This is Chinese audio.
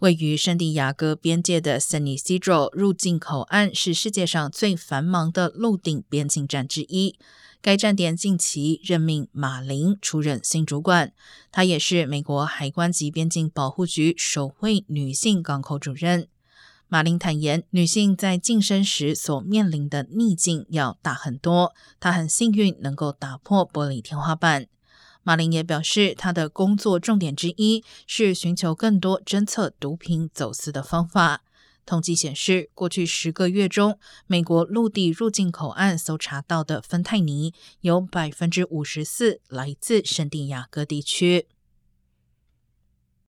位于圣地亚哥边界的 San Isidro 入境口岸是世界上最繁忙的陆顶边境站之一。该站点近期任命马林出任新主管，她也是美国海关及边境保护局首位女性港口主任。马林坦言，女性在晋升时所面临的逆境要大很多，她很幸运能够打破玻璃天花板。马林也表示，他的工作重点之一是寻求更多侦测毒品走私的方法。统计显示，过去十个月中，美国陆地入境口岸搜查到的芬太尼有百分之五十四来自圣地亚哥地区。